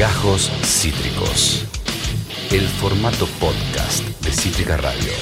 Gajos Cítricos. El formato podcast de Cítrica Radio.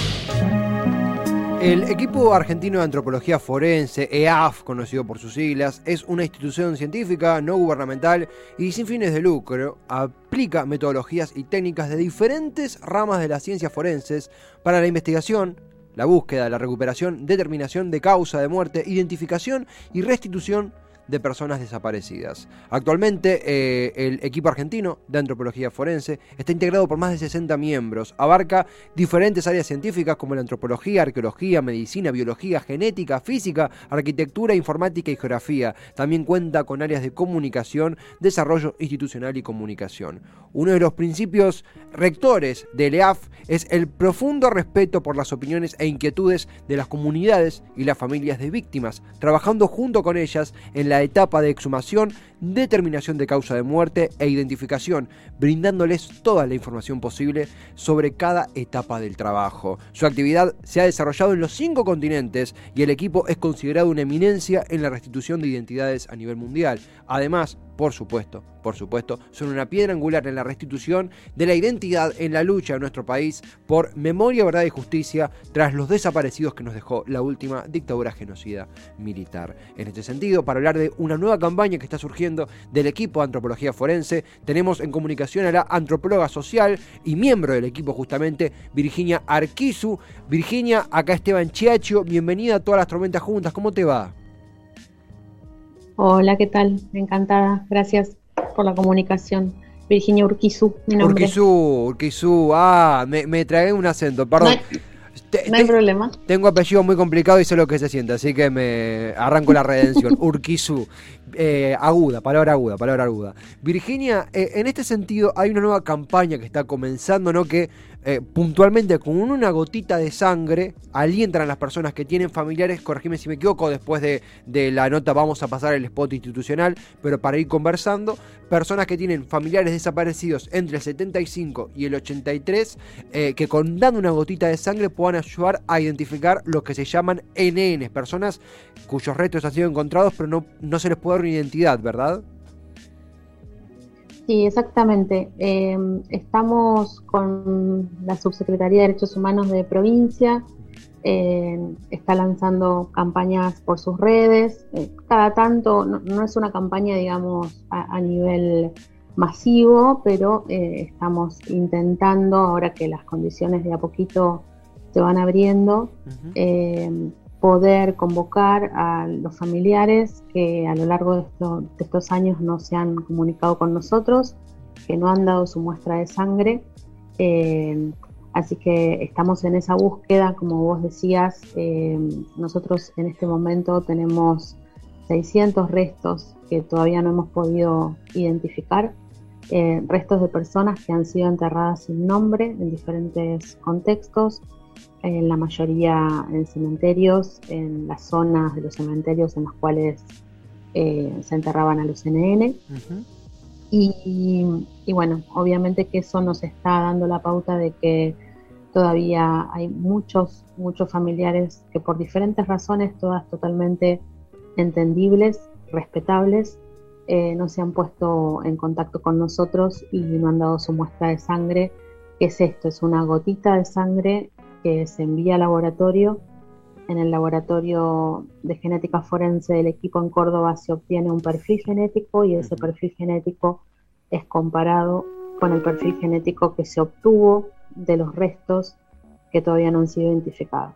El equipo argentino de antropología forense, EAF, conocido por sus siglas, es una institución científica no gubernamental y sin fines de lucro. Aplica metodologías y técnicas de diferentes ramas de las ciencias forenses para la investigación, la búsqueda, la recuperación, determinación de causa de muerte, identificación y restitución de personas desaparecidas. Actualmente, eh, el equipo argentino de antropología forense está integrado por más de 60 miembros. Abarca diferentes áreas científicas como la antropología, arqueología, medicina, biología, genética, física, arquitectura, informática y geografía. También cuenta con áreas de comunicación, desarrollo institucional y comunicación. Uno de los principios rectores del EAF es el profundo respeto por las opiniones e inquietudes de las comunidades y las familias de víctimas, trabajando junto con ellas en la etapa de exhumación, determinación de causa de muerte e identificación, brindándoles toda la información posible sobre cada etapa del trabajo. Su actividad se ha desarrollado en los cinco continentes y el equipo es considerado una eminencia en la restitución de identidades a nivel mundial. Además, por supuesto, por supuesto, son una piedra angular en la restitución de la identidad en la lucha de nuestro país por memoria, verdad y justicia tras los desaparecidos que nos dejó la última dictadura genocida militar. En este sentido, para hablar de una nueva campaña que está surgiendo del equipo de antropología forense, tenemos en comunicación a la antropóloga social y miembro del equipo justamente, Virginia Arquizu. Virginia, acá Esteban Chiacho, bienvenida a todas las tormentas juntas, ¿cómo te va? Hola, ¿qué tal? Encantada. Gracias por la comunicación. Virginia Urquizu, mi nombre. Urquizu, Urquizu. Ah, me, me tragué un acento, perdón. No hay, problema. Tengo apellido muy complicado y sé lo que se siente, así que me arranco la redención. Urquizu. Eh, aguda, palabra aguda, palabra aguda. Virginia, eh, en este sentido hay una nueva campaña que está comenzando, ¿no? Que eh, puntualmente con una gotita de sangre alientan a las personas que tienen familiares, corregime si me equivoco, después de, la nota vamos a pasar el spot institucional, pero para ir conversando, personas que tienen familiares desaparecidos entre el 75 y el 83, que con dando una gotita de sangre puedan ayudar a identificar lo que se llaman NN, personas cuyos restos han sido encontrados pero no, no se les puede una identidad, ¿verdad? Sí, exactamente. Em, estamos con la Subsecretaría de Derechos Humanos de provincia, em, está lanzando campañas por sus redes. Eh, cada tanto, no, es una campaña, digamos, a, nivel masivo, pero eh, estamos intentando, ahora que las condiciones de a poquito se van abriendo, poder convocar a los familiares que a lo largo de, estos años no se han comunicado con nosotros, que no han dado su muestra de sangre. Eh, así que estamos en esa búsqueda, como vos decías, eh, nosotros en este momento tenemos 600 restos que todavía no hemos podido identificar, eh, restos de personas que han sido enterradas sin nombre en diferentes contextos, en la mayoría en cementerios, en las zonas de los cementerios en los cuales eh, se enterraban a los NN. y, bueno, obviamente que eso nos está dando la pauta de que todavía hay muchos, muchos familiares que por diferentes razones, todas totalmente entendibles, respetables, eh, no se han puesto en contacto con nosotros y no han dado su muestra de sangre. ¿Qué es esto? Es una gotita de sangre que se envía al laboratorio. En el laboratorio de genética forense del equipo en Córdoba se obtiene un perfil genético y ese perfil genético es comparado con el perfil genético que se obtuvo de los restos que todavía no han sido identificados.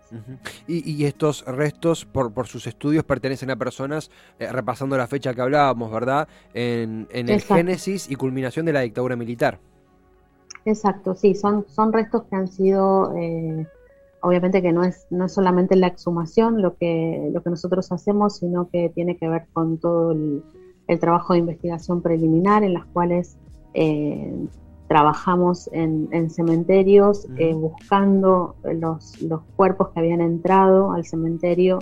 y, estos restos, por, por, sus estudios, pertenecen a personas, eh, repasando la fecha que hablábamos, ¿verdad? En, el génesis y culminación de la dictadura militar. Exacto, sí, son, son restos que han sido, eh, obviamente que no es, no es solamente la exhumación lo que, lo que nosotros hacemos, sino que tiene que ver con todo el, trabajo de investigación preliminar en las cuales eh, trabajamos en, cementerios eh, buscando los, los cuerpos que habían entrado al cementerio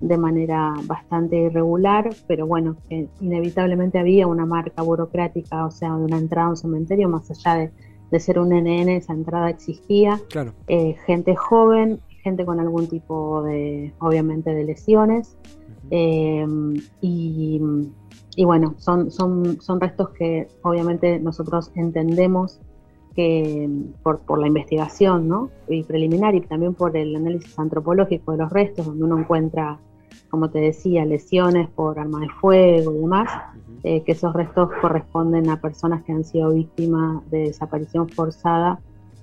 de manera bastante irregular, pero bueno, inevitablemente había una marca burocrática, o sea, de una entrada a un cementerio, más allá de de ser un NN, esa entrada existía. Eh, gente joven, gente con algún tipo de, obviamente, de lesiones. Eh, y, y bueno, son, son, son restos que obviamente nosotros entendemos que por, por la investigación ¿no? y preliminar y también por el análisis antropológico de los restos, donde uno encuentra, como te decía, lesiones por arma de fuego y demás, eh, que esos restos corresponden a personas que han sido víctimas de desaparición forzada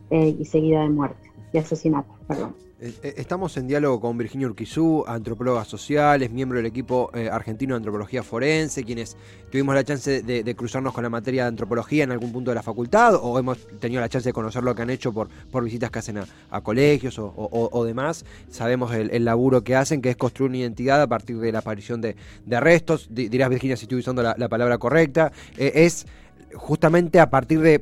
eh, y seguida de muerte, de asesinato, perdón. Eh, eh, estamos en diálogo con Virginia Urquizú, antropóloga social, es miembro del equipo eh, argentino de antropología forense, quienes tuvimos la chance de, cruzarnos con la materia de antropología en algún punto de la facultad, o hemos tenido la chance de conocer lo que han hecho por, visitas que hacen a, colegios o, demás. Sabemos el, laburo que hacen, que es construir una identidad a partir de la aparición de, arrestos. dirás, Virginia, si estoy usando la, palabra correcta. es justamente a partir de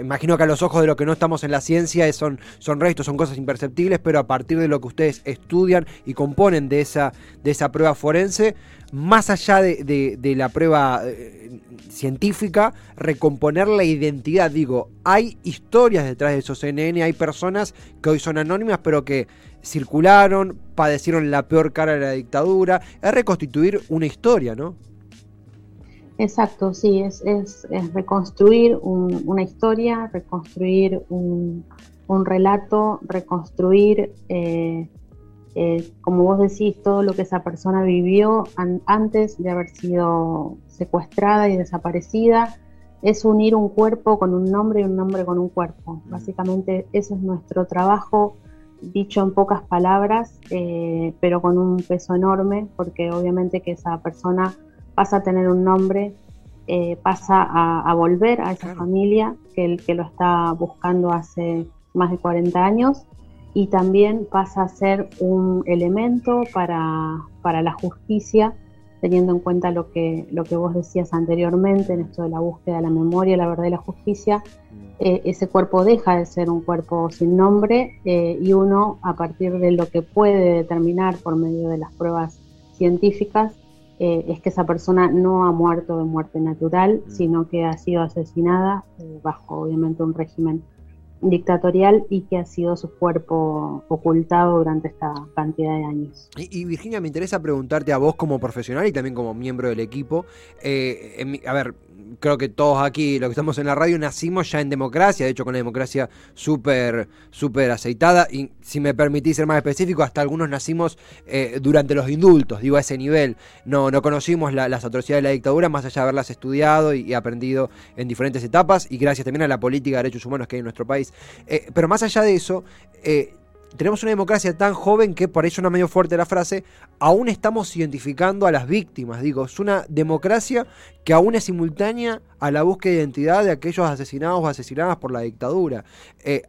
imagino que a los ojos de lo que no estamos en la ciencia son, son restos, son cosas imperceptibles, pero a partir de lo que ustedes estudian y componen de esa, de esa prueba forense, más allá de, la prueba eh, científica, recomponer la identidad. Digo, hay historias detrás de esos CNN, hay personas que hoy son anónimas, pero que circularon, padecieron la peor cara de la dictadura. Es reconstituir una historia, ¿no? Exacto, sí, es, es, reconstruir una historia, reconstruir un, relato, reconstruir, eh, eh, como vos decís, todo lo que esa persona vivió antes de haber sido secuestrada y desaparecida. Es unir un cuerpo con un nombre y un nombre con un cuerpo. Mm. Básicamente ese es nuestro trabajo, dicho en pocas palabras, eh, pero con un peso enorme, porque obviamente que esa persona pasa a tener un nombre, eh, pasa a, volver a esa familia que, el, que lo está buscando hace más de 40 años y también pasa a ser un elemento para, para la justicia, teniendo en cuenta lo que, lo que vos decías anteriormente en esto de la búsqueda de la memoria, la verdad y la justicia. Mm. Eh, ese cuerpo deja de ser un cuerpo sin nombre eh, y uno, a partir de lo que puede determinar por medio de las pruebas científicas, eh, es que esa persona no ha muerto de muerte natural, mm. sino que ha sido asesinada eh, bajo obviamente un régimen dictatorial y que ha sido su cuerpo ocultado durante esta cantidad de años. Y, Virginia, me interesa preguntarte a vos como profesional y también como miembro del equipo, eh, a ver, creo que todos aquí, los que estamos en la radio, nacimos ya en democracia, de hecho con la democracia súper súper aceitada, y si me permitís ser más específico, hasta algunos nacimos eh, durante los indultos, digo a ese nivel, no, no conocimos las atrocidades de la dictadura, más allá de haberlas estudiado y, aprendido en diferentes etapas, y gracias también a la política de derechos humanos que hay en nuestro país. Eh, pero más allá de eso, eh, tenemos una democracia tan joven que, por eso no medio fuerte la frase, aún estamos identificando a las víctimas. Digo, es una democracia que aún es simultánea a la búsqueda de identidad de aquellos asesinados o asesinadas por la dictadura. Eh,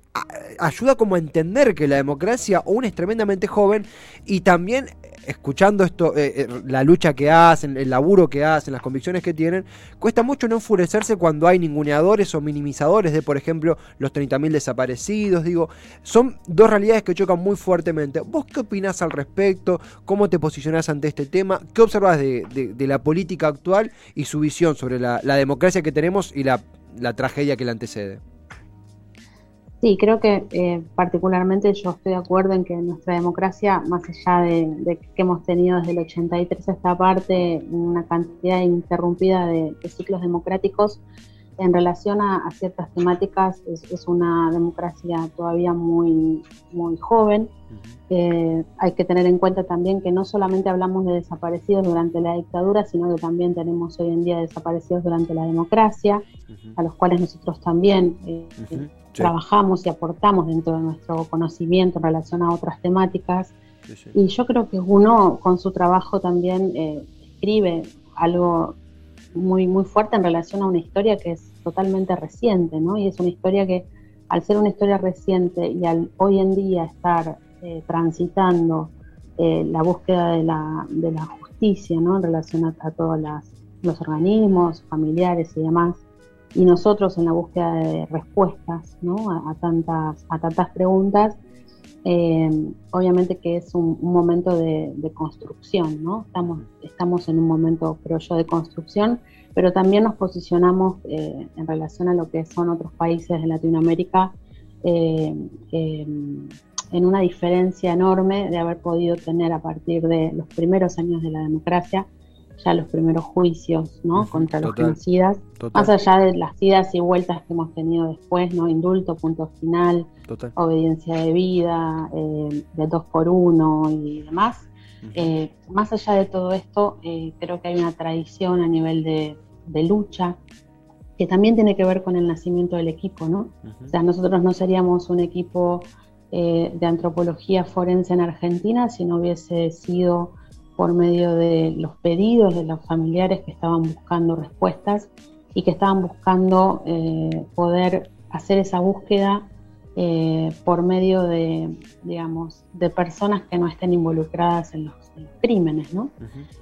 ayuda como a entender que la democracia aún es tremendamente joven y también escuchando esto, eh, eh, la lucha que hacen, el laburo que hacen, las convicciones que tienen, cuesta mucho no enfurecerse cuando hay ninguneadores o minimizadores de, por ejemplo, los 30.000 desaparecidos. Digo, son dos realidades que chocan muy fuertemente. ¿Vos qué opinás al respecto? ¿Cómo te posicionás ante este tema? ¿Qué observas de, la política actual y su visión sobre la, democracia que tenemos y la tragedia que la antecede? Sí, creo que eh, particularmente yo estoy de acuerdo en que nuestra democracia, más allá de, que hemos tenido desde el 83 a esta parte una cantidad interrumpida de, ciclos democráticos, en relación a, ciertas temáticas es, una democracia todavía muy, muy joven. Eh, hay que tener en cuenta también que no solamente hablamos de desaparecidos durante la dictadura, sino que también tenemos hoy en día desaparecidos durante la democracia, a los cuales nosotros también... Eh, trabajamos y aportamos dentro de nuestro conocimiento en relación a otras temáticas. y yo creo que uno con su trabajo también eh, escribe algo muy, muy fuerte en relación a una historia que es totalmente reciente, ¿no? Y es una historia que al ser una historia reciente y al hoy en día estar eh, transitando eh, la búsqueda de la, de la, justicia, ¿no? En relación a, todos los organismos familiares y demás, y nosotros en la búsqueda de respuestas a, tantas, a tantas preguntas, eh, obviamente que es un, momento de, construcción, ¿no? Estamos, estamos en un momento, creo yo, de construcción, pero también nos posicionamos eh, en relación a lo que son otros países de Latinoamérica eh, en una diferencia enorme de haber podido tener a partir de los primeros años de la democracia ya los primeros juicios ¿no? contra los genocidas, más allá de las idas y vueltas que hemos tenido después, ¿no? indulto, punto final, obediencia de vida, eh, de dos por uno y demás. Eh, más allá de todo esto, eh, creo que hay una tradición a nivel de, lucha que también tiene que ver con el nacimiento del equipo, ¿no? O sea, nosotros no seríamos un equipo de antropología forense en Argentina si no hubiese sido por medio de los pedidos de los familiares que estaban buscando respuestas y que estaban buscando eh, poder hacer esa búsqueda eh, por medio de, digamos, de personas que no estén involucradas en los, crímenes, ¿no?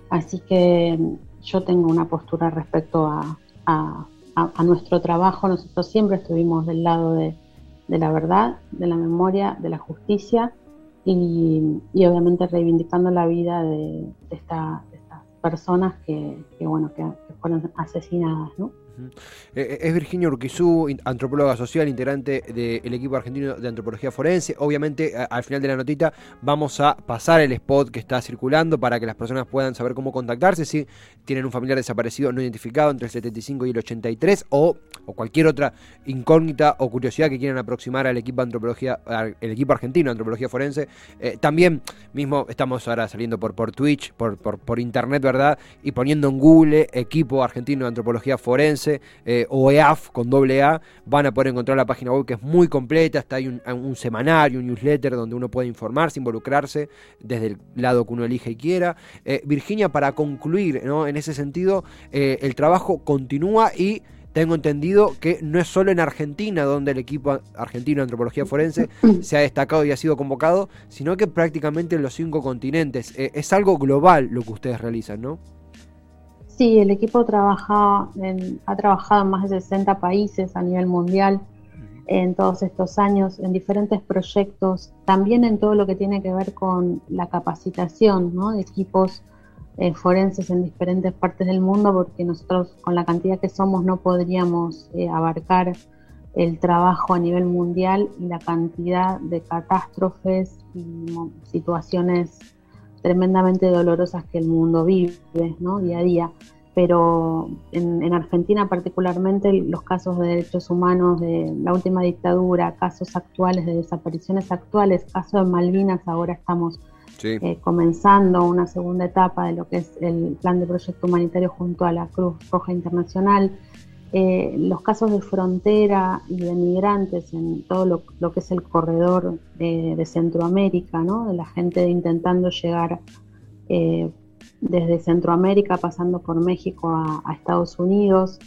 Así que yo tengo una postura respecto a, nuestro trabajo. Nosotros siempre estuvimos del lado de, la verdad, de la memoria, de la justicia y, obviamente reivindicando la vida de, estas personas que, bueno, que, que fueron asesinadas, ¿no? Eh, eh, es Virginia Urquizú, antropóloga social, integrante del equipo argentino de antropología forense. Obviamente, al final de la notita vamos a pasar el spot que está circulando para que las personas puedan saber cómo contactarse si tienen un familiar desaparecido no identificado entre el 75 y el 83 o, cualquier otra incógnita o curiosidad que quieran aproximar al equipo antropología, el equipo argentino de antropología forense. Eh, también mismo estamos ahora saliendo por, Twitch, por internet, ¿verdad? Y poniendo en Google equipo argentino de antropología forense eh, o EAF con doble A, van a poder encontrar la página web que es muy completa, hasta hay un, semanario, un newsletter donde uno puede informarse, involucrarse desde el lado que uno elige y quiera. Eh, Virginia, para concluir, en ese sentido, eh, el trabajo continúa y tengo entendido que no es solo en Argentina donde el equipo argentino de antropología forense se ha destacado y ha sido convocado, sino que prácticamente en los cinco continentes. es algo global lo que ustedes realizan, ¿no? Sí, el equipo trabaja ha trabajado en más de 60 países a nivel mundial en todos estos años, en diferentes proyectos, también en todo lo que tiene que ver con la capacitación de equipos eh, forenses en diferentes partes del mundo, porque nosotros con la cantidad que somos no podríamos eh, abarcar el trabajo a nivel mundial y la cantidad de catástrofes y situaciones tremendamente dolorosas que el mundo vive ¿no? día a día. Pero en, Argentina particularmente los casos de derechos humanos de la última dictadura, casos actuales de desapariciones actuales, caso de Malvinas, ahora estamos eh, comenzando una segunda etapa de lo que es el plan de proyecto humanitario junto a la Cruz Roja Internacional. Eh, los casos de frontera y de migrantes en todo lo, que es el corredor de, Centroamérica, ¿no? de la gente intentando llegar eh, desde Centroamérica, pasando por México a, Estados Unidos.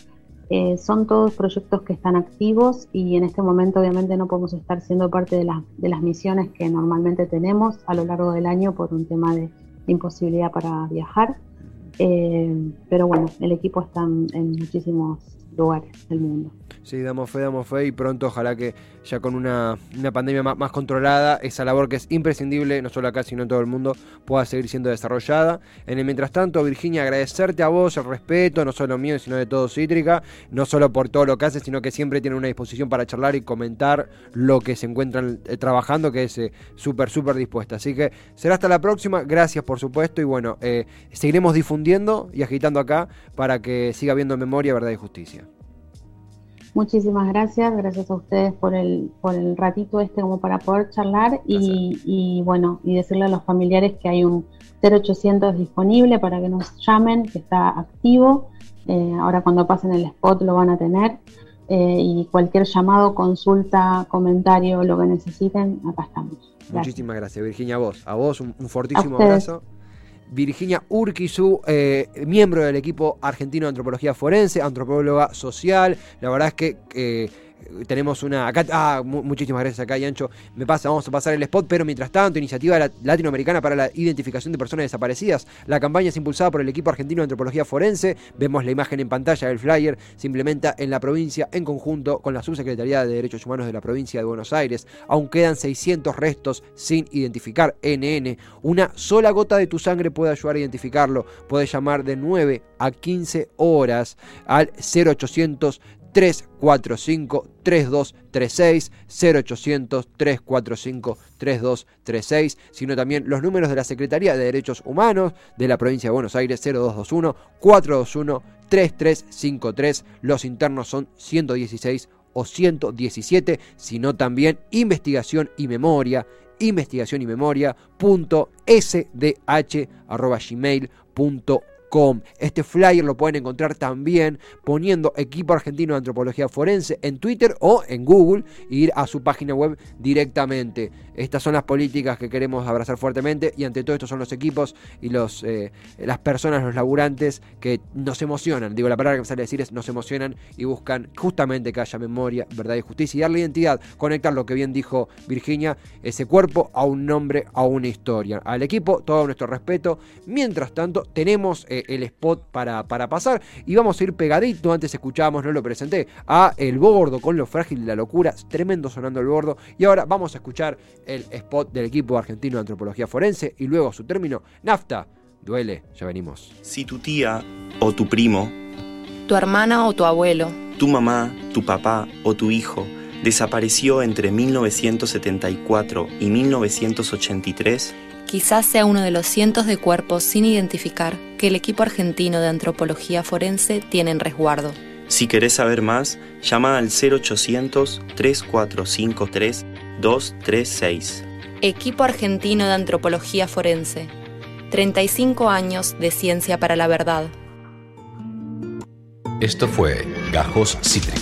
Eh, son todos proyectos que están activos y en este momento obviamente no podemos estar siendo parte de, de las misiones que normalmente tenemos a lo largo del año por un tema de imposibilidad para viajar. pero bueno, el equipo está en muchísimos lugares del mundo. Sí, damos fe, damos fe y pronto ojalá que ya con una, pandemia más, controlada, esa labor que es imprescindible, no solo acá, sino en todo el mundo, pueda seguir siendo desarrollada. En el mientras tanto, Virginia, agradecerte a vos el respeto, no solo mío, sino de todo Cítrica, no solo por todo lo que haces, sino que siempre tiene una disposición para charlar y comentar lo que se encuentran eh, trabajando, que es eh, súper, súper dispuesta. Así que será hasta la próxima, gracias por supuesto, y bueno, eh, seguiremos difundiendo y agitando acá para que siga habiendo memoria, verdad y justicia. Muchísimas gracias, gracias a ustedes por el, por el ratito este como para poder charlar y, bueno, y decirle a los familiares que hay un 0800 disponible para que nos llamen, que está activo. Eh, ahora cuando pasen el spot lo van a tener. Eh, y cualquier llamado, consulta, comentario, lo que necesiten, acá estamos. Muchísimas gracias, Virginia, a vos. A vos un, fortísimo abrazo. Virginia Urquizu, eh, miembro del equipo argentino de antropología forense, antropóloga social. La verdad es que eh, tenemos una. Ah, muchísimas gracias acá, Yancho. Me pasa, vamos a pasar el spot, pero mientras tanto, iniciativa latinoamericana para la identificación de personas desaparecidas. La campaña es impulsada por el equipo argentino de antropología forense. Vemos la imagen en pantalla del flyer. Se implementa en la provincia en conjunto con la Subsecretaría de Derechos Humanos de la provincia de Buenos Aires. Aún quedan 600 restos sin identificar. NN. Una sola gota de tu sangre puede ayudar a identificarlo. Puedes llamar de 9 a 15 horas al 0800 345 3236 0800 345 3236, sino también los números de la Secretaría de Derechos Humanos de la provincia de Buenos Aires 0221 421 3353. Los internos son 116 o 117, sino también investigación y memoria, investigación y memoria este flyer lo pueden encontrar también poniendo Equipo Argentino de Antropología Forense en Twitter o en Google e ir a su página web directamente. Estas son las políticas que queremos abrazar fuertemente y ante todo estos son los equipos y los, eh, las personas, los laburantes que nos emocionan. Digo, la palabra que me sale a decir es nos emocionan y buscan justamente que haya memoria, verdad y justicia y darle identidad, conectar lo que bien dijo Virginia, ese cuerpo a un nombre, a una historia. Al equipo, todo nuestro respeto. Mientras tanto, tenemos... Eh, el spot para, para pasar. Y vamos a ir pegadito, antes escuchábamos, no lo presenté, a El Bordo con lo frágil de la locura, tremendo sonando el Bordo. Y ahora vamos a escuchar el spot del equipo argentino de antropología forense y luego su término, Nafta. Duele, ya venimos. Si tu tía o tu primo, tu hermana o tu abuelo, tu mamá, tu papá o tu hijo desapareció entre 1974 y 1983, quizás sea uno de los cientos de cuerpos sin identificar que el equipo argentino de antropología forense tiene en resguardo. Si querés saber más, llama al 0800-3453-236. Equipo argentino de antropología forense. 35 años de ciencia para la verdad. Esto fue Gajos Cítricos.